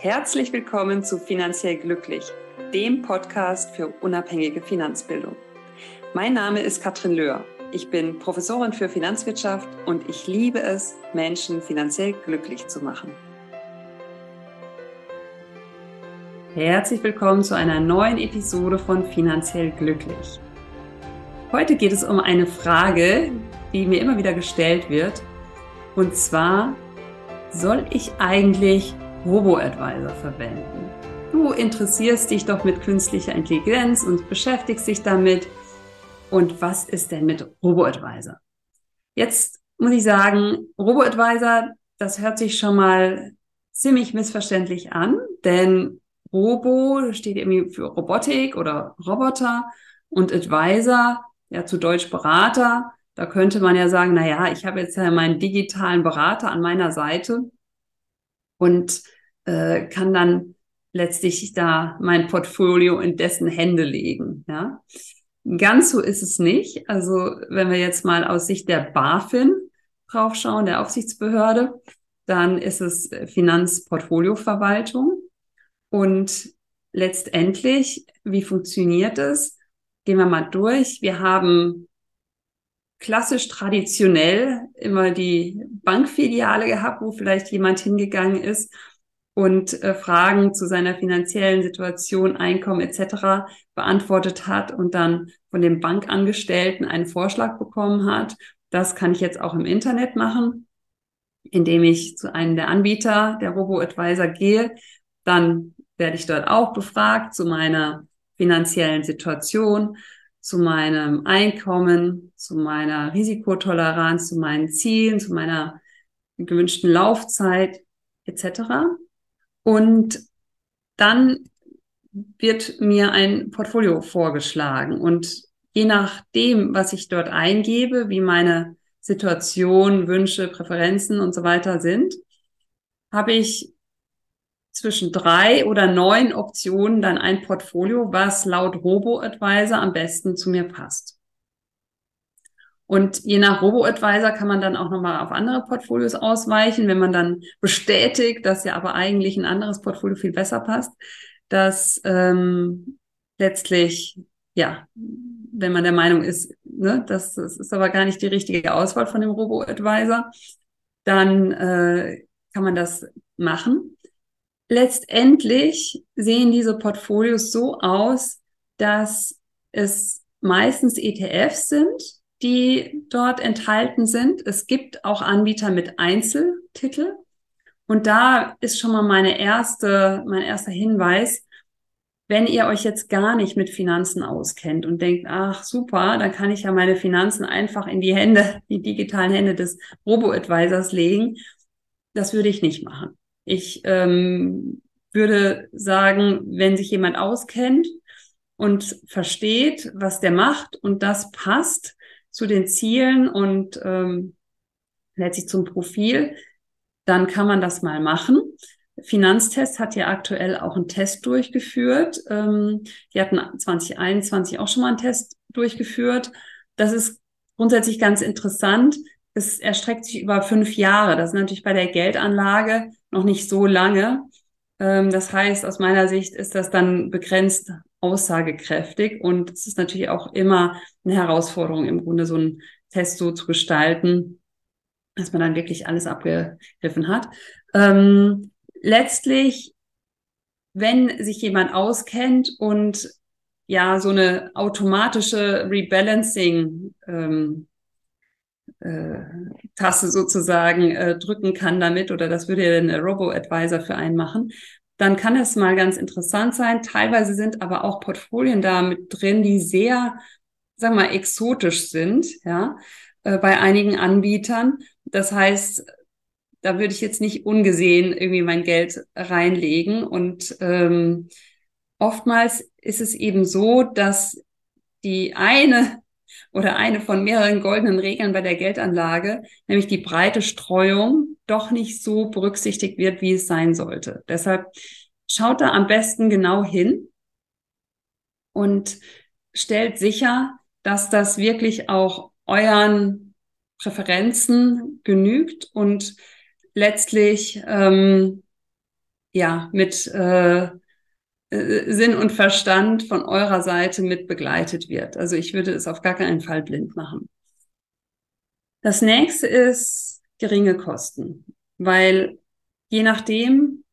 Herzlich willkommen zu Finanziell Glücklich, dem Podcast für unabhängige Finanzbildung. Mein Name ist Katrin Löhr. Ich bin Professorin für Finanzwirtschaft und ich liebe es, Menschen finanziell glücklich zu machen. Herzlich willkommen zu einer neuen Episode von Finanziell Glücklich. Heute geht es um eine Frage, die mir immer wieder gestellt wird. Und zwar, soll ich eigentlich Robo-Advisor verwenden? Du interessierst dich doch mit künstlicher Intelligenz und beschäftigst dich damit. Und was ist denn mit Robo-Advisor? Jetzt muss ich sagen, Robo-Advisor, das hört sich schon mal ziemlich missverständlich an, denn Robo steht irgendwie für Robotik oder Roboter und Advisor ja zu Deutsch Berater. Da könnte man ja sagen, na ja, ich habe jetzt ja meinen digitalen Berater an meiner Seite und äh, kann dann letztlich da mein Portfolio in dessen Hände legen. Ja, ganz so ist es nicht. Also wenn wir jetzt mal aus Sicht der BaFin draufschauen, der Aufsichtsbehörde, dann ist es Finanzportfolioverwaltung und letztendlich, wie funktioniert es? gehen wir mal durch. Wir haben klassisch traditionell immer die Bankfiliale gehabt, wo vielleicht jemand hingegangen ist und äh, Fragen zu seiner finanziellen Situation, Einkommen etc. beantwortet hat und dann von dem Bankangestellten einen Vorschlag bekommen hat. Das kann ich jetzt auch im Internet machen, indem ich zu einem der Anbieter der Robo-Advisor gehe. Dann werde ich dort auch befragt zu meiner finanziellen Situation, zu meinem Einkommen, zu meiner Risikotoleranz, zu meinen Zielen, zu meiner gewünschten Laufzeit etc. Und dann wird mir ein Portfolio vorgeschlagen und je nachdem, was ich dort eingebe, wie meine Situation, Wünsche, Präferenzen und so weiter sind, habe ich zwischen drei oder neun Optionen dann ein Portfolio, was laut Robo-Advisor am besten zu mir passt. Und je nach Robo-Advisor kann man dann auch nochmal auf andere Portfolios ausweichen, wenn man dann bestätigt, dass ja aber eigentlich ein anderes Portfolio viel besser passt, dass ähm, letztlich, ja, wenn man der Meinung ist, ne, das, das ist aber gar nicht die richtige Auswahl von dem Robo-Advisor, dann äh, kann man das machen letztendlich sehen diese Portfolios so aus, dass es meistens ETFs sind, die dort enthalten sind. Es gibt auch Anbieter mit Einzeltitel. Und da ist schon mal meine erste, mein erster Hinweis. Wenn ihr euch jetzt gar nicht mit Finanzen auskennt und denkt, ach super, dann kann ich ja meine Finanzen einfach in die Hände, die digitalen Hände des Robo-Advisors legen. Das würde ich nicht machen. Ich ähm, würde sagen, wenn sich jemand auskennt und versteht, was der macht und das passt zu den Zielen und ähm, letztlich zum Profil, dann kann man das mal machen. Finanztest hat ja aktuell auch einen Test durchgeführt. Ähm, die hatten 2021 auch schon mal einen Test durchgeführt. Das ist grundsätzlich ganz interessant. Es erstreckt sich über fünf Jahre. Das ist natürlich bei der Geldanlage noch nicht so lange. Ähm, das heißt, aus meiner Sicht ist das dann begrenzt aussagekräftig und es ist natürlich auch immer eine Herausforderung, im Grunde so einen Test so zu gestalten, dass man dann wirklich alles abgegriffen hat. Ähm, letztlich, wenn sich jemand auskennt und ja so eine automatische Rebalancing ähm, äh, Taste sozusagen äh, drücken kann damit oder das würde ja ein Robo-Advisor für einen machen, dann kann es mal ganz interessant sein. Teilweise sind aber auch Portfolien da mit drin, die sehr, wir mal, exotisch sind, ja, äh, bei einigen Anbietern. Das heißt, da würde ich jetzt nicht ungesehen irgendwie mein Geld reinlegen. Und ähm, oftmals ist es eben so, dass die eine oder eine von mehreren goldenen Regeln bei der Geldanlage, nämlich die breite Streuung, doch nicht so berücksichtigt wird, wie es sein sollte. Deshalb schaut da am besten genau hin und stellt sicher, dass das wirklich auch euren Präferenzen genügt und letztlich ähm, ja mit äh, Sinn und Verstand von eurer Seite mit begleitet wird. Also ich würde es auf gar keinen Fall blind machen. Das nächste ist geringe Kosten, weil je nachdem,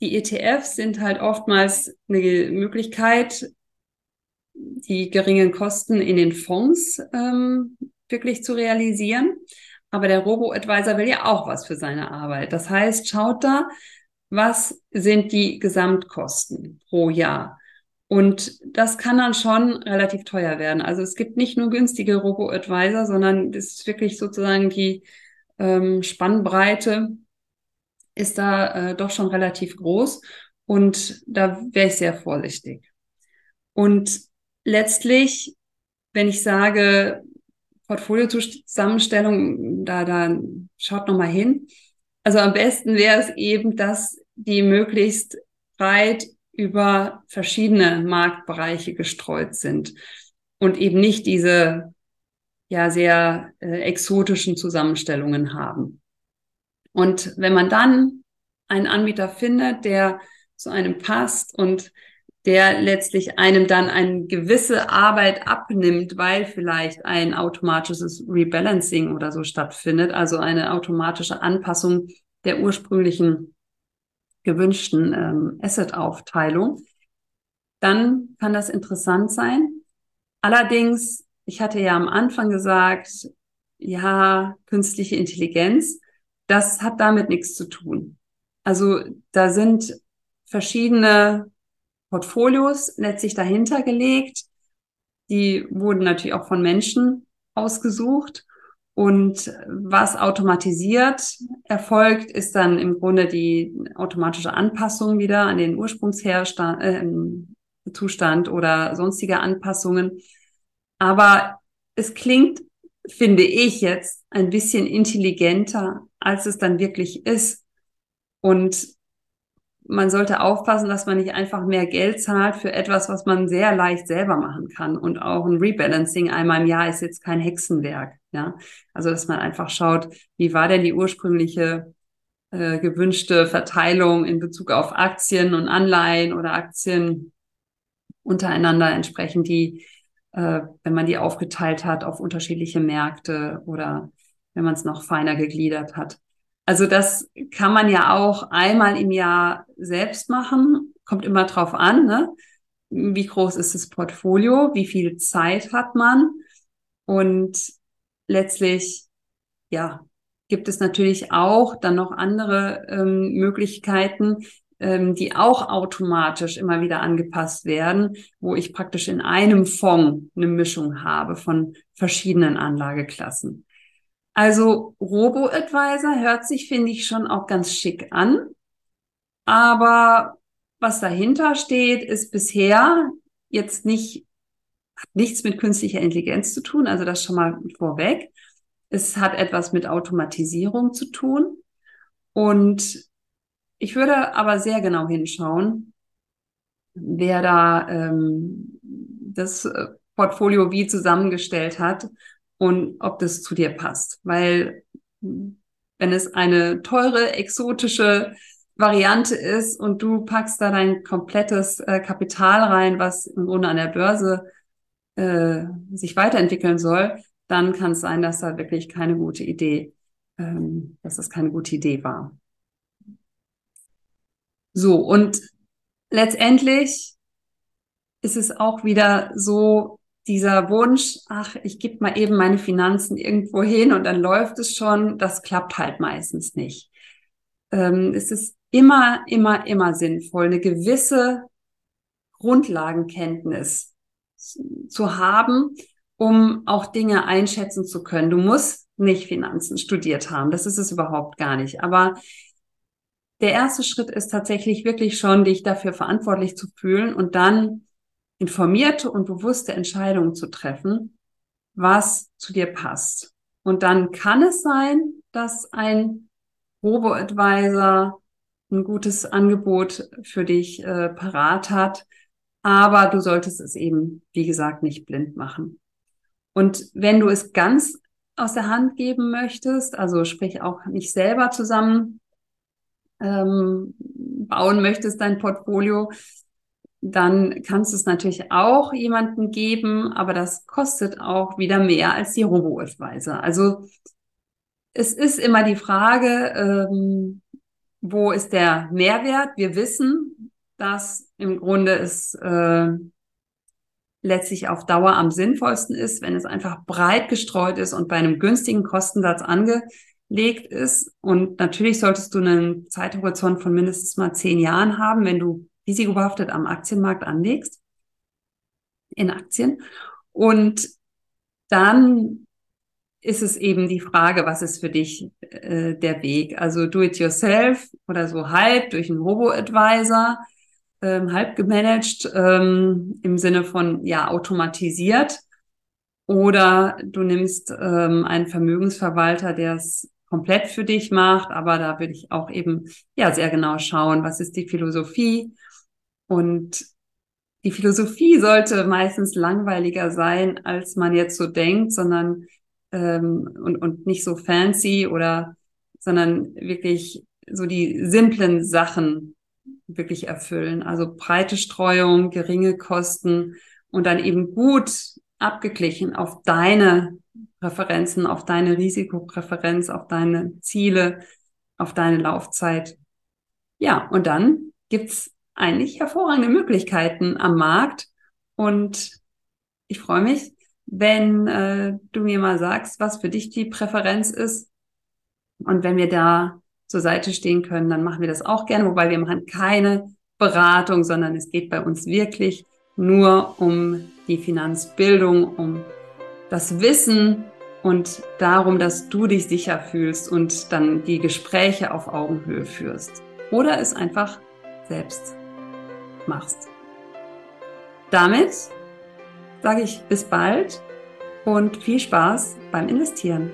die ETFs sind halt oftmals eine Möglichkeit, die geringen Kosten in den Fonds ähm, wirklich zu realisieren. Aber der Robo-Advisor will ja auch was für seine Arbeit. Das heißt, schaut da, was sind die Gesamtkosten pro Jahr? Und das kann dann schon relativ teuer werden. Also es gibt nicht nur günstige Robo-Advisor, sondern das ist wirklich sozusagen die ähm, Spannbreite ist da äh, doch schon relativ groß. Und da wäre ich sehr vorsichtig. Und letztlich, wenn ich sage, Portfolio-Zusammenstellung, da, da schaut noch mal hin. Also am besten wäre es eben, dass die möglichst breit über verschiedene Marktbereiche gestreut sind und eben nicht diese ja sehr äh, exotischen Zusammenstellungen haben. Und wenn man dann einen Anbieter findet, der zu einem passt und der letztlich einem dann eine gewisse Arbeit abnimmt, weil vielleicht ein automatisches Rebalancing oder so stattfindet, also eine automatische Anpassung der ursprünglichen gewünschten ähm, Asset-Aufteilung, dann kann das interessant sein. Allerdings, ich hatte ja am Anfang gesagt, ja, künstliche Intelligenz, das hat damit nichts zu tun. Also da sind verschiedene Portfolios letztlich dahinter gelegt. Die wurden natürlich auch von Menschen ausgesucht. Und was automatisiert erfolgt, ist dann im Grunde die automatische Anpassung wieder an den Ursprungszustand äh, oder sonstige Anpassungen. Aber es klingt, finde ich jetzt, ein bisschen intelligenter, als es dann wirklich ist. Und man sollte aufpassen, dass man nicht einfach mehr Geld zahlt für etwas, was man sehr leicht selber machen kann. Und auch ein Rebalancing einmal im Jahr ist jetzt kein Hexenwerk. Ja, also dass man einfach schaut, wie war denn die ursprüngliche äh, gewünschte Verteilung in Bezug auf Aktien und Anleihen oder Aktien untereinander entsprechend die, äh, wenn man die aufgeteilt hat auf unterschiedliche Märkte oder wenn man es noch feiner gegliedert hat. Also das kann man ja auch einmal im Jahr selbst machen. Kommt immer drauf an, ne? Wie groß ist das Portfolio? Wie viel Zeit hat man? Und letztlich, ja, gibt es natürlich auch dann noch andere ähm, Möglichkeiten, ähm, die auch automatisch immer wieder angepasst werden, wo ich praktisch in einem Fonds eine Mischung habe von verschiedenen Anlageklassen. Also Robo-Advisor hört sich, finde ich, schon auch ganz schick an. Aber was dahinter steht, ist bisher jetzt nicht hat nichts mit künstlicher Intelligenz zu tun, also das schon mal vorweg. Es hat etwas mit Automatisierung zu tun. Und ich würde aber sehr genau hinschauen, wer da ähm, das äh, Portfolio wie zusammengestellt hat und ob das zu dir passt. Weil wenn es eine teure, exotische Variante ist und du packst da dein komplettes äh, Kapital rein, was im Grunde an der Börse äh, sich weiterentwickeln soll, dann kann es sein, dass da wirklich keine gute Idee, ähm, dass das keine gute Idee war. So, und letztendlich ist es auch wieder so dieser Wunsch, ach, ich gebe mal eben meine Finanzen irgendwo hin und dann läuft es schon, das klappt halt meistens nicht. Ähm, es ist immer, immer, immer sinnvoll, eine gewisse Grundlagenkenntnis zu haben, um auch Dinge einschätzen zu können. Du musst nicht Finanzen studiert haben. Das ist es überhaupt gar nicht. Aber der erste Schritt ist tatsächlich wirklich schon, dich dafür verantwortlich zu fühlen und dann informierte und bewusste Entscheidungen zu treffen, was zu dir passt. Und dann kann es sein, dass ein Robo-Advisor ein gutes Angebot für dich äh, parat hat, aber du solltest es eben, wie gesagt, nicht blind machen. Und wenn du es ganz aus der Hand geben möchtest, also sprich auch nicht selber zusammen ähm, bauen möchtest, dein Portfolio, dann kannst du es natürlich auch jemanden geben, aber das kostet auch wieder mehr als die Robo-Advisor. Also es ist immer die Frage, ähm, wo ist der Mehrwert? Wir wissen, dass im Grunde es äh, letztlich auf Dauer am sinnvollsten ist, wenn es einfach breit gestreut ist und bei einem günstigen Kostensatz angelegt ist. Und natürlich solltest du einen Zeithorizont von mindestens mal zehn Jahren haben, wenn du risikobehaftet am Aktienmarkt anlegst, in Aktien. Und dann ist es eben die Frage, was ist für dich äh, der Weg? Also do it yourself oder so halb durch einen Robo-Advisor, ähm, halb gemanagt ähm, im Sinne von ja automatisiert. Oder du nimmst ähm, einen Vermögensverwalter, der es komplett für dich macht, aber da würde ich auch eben ja sehr genau schauen, was ist die Philosophie, und die Philosophie sollte meistens langweiliger sein, als man jetzt so denkt, sondern ähm, und, und nicht so fancy oder sondern wirklich so die simplen Sachen wirklich erfüllen. Also breite Streuung, geringe Kosten und dann eben gut abgeglichen auf deine Präferenzen, auf deine Risikopräferenz, auf deine Ziele, auf deine Laufzeit. Ja, und dann gibt's eigentlich hervorragende Möglichkeiten am Markt. Und ich freue mich, wenn äh, du mir mal sagst, was für dich die Präferenz ist. Und wenn wir da zur Seite stehen können, dann machen wir das auch gerne, wobei wir machen keine Beratung, sondern es geht bei uns wirklich nur um die Finanzbildung, um das Wissen und darum, dass du dich sicher fühlst und dann die Gespräche auf Augenhöhe führst. Oder es einfach selbst machst. Damit sage ich bis bald und viel Spaß beim Investieren.